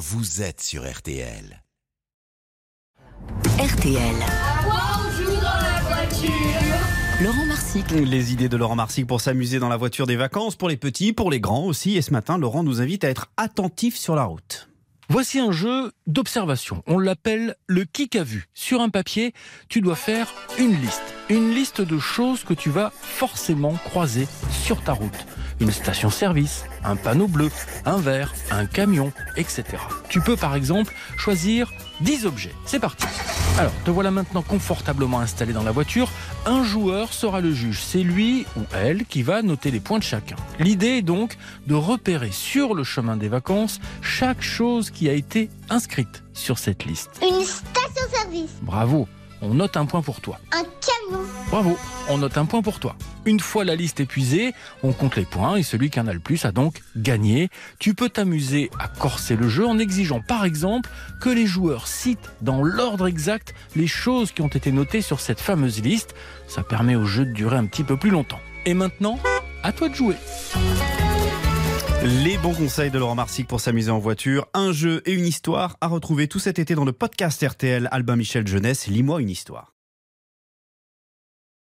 vous êtes sur RTL. RTL. Bonjour dans la voiture. Laurent Marsic. Les idées de Laurent Marsic pour s'amuser dans la voiture des vacances, pour les petits, pour les grands aussi. Et ce matin, Laurent nous invite à être attentif sur la route. Voici un jeu d'observation. On l'appelle le kick à vue. Sur un papier, tu dois faire une liste. Une liste de choses que tu vas forcément croiser sur ta route. Une station-service, un panneau bleu, un verre, un camion, etc. Tu peux par exemple choisir 10 objets. C'est parti. Alors, te voilà maintenant confortablement installé dans la voiture. Un joueur sera le juge. C'est lui ou elle qui va noter les points de chacun. L'idée est donc de repérer sur le chemin des vacances chaque chose qui a été inscrite sur cette liste. Une station-service. Bravo, on note un point pour toi. Un Bravo, on note un point pour toi. Une fois la liste épuisée, on compte les points et celui qui en a le plus a donc gagné. Tu peux t'amuser à corser le jeu en exigeant par exemple que les joueurs citent dans l'ordre exact les choses qui ont été notées sur cette fameuse liste. Ça permet au jeu de durer un petit peu plus longtemps. Et maintenant, à toi de jouer. Les bons conseils de Laurent Marsic pour s'amuser en voiture. Un jeu et une histoire à retrouver tout cet été dans le podcast RTL Albin Michel Jeunesse. Lis-moi une histoire.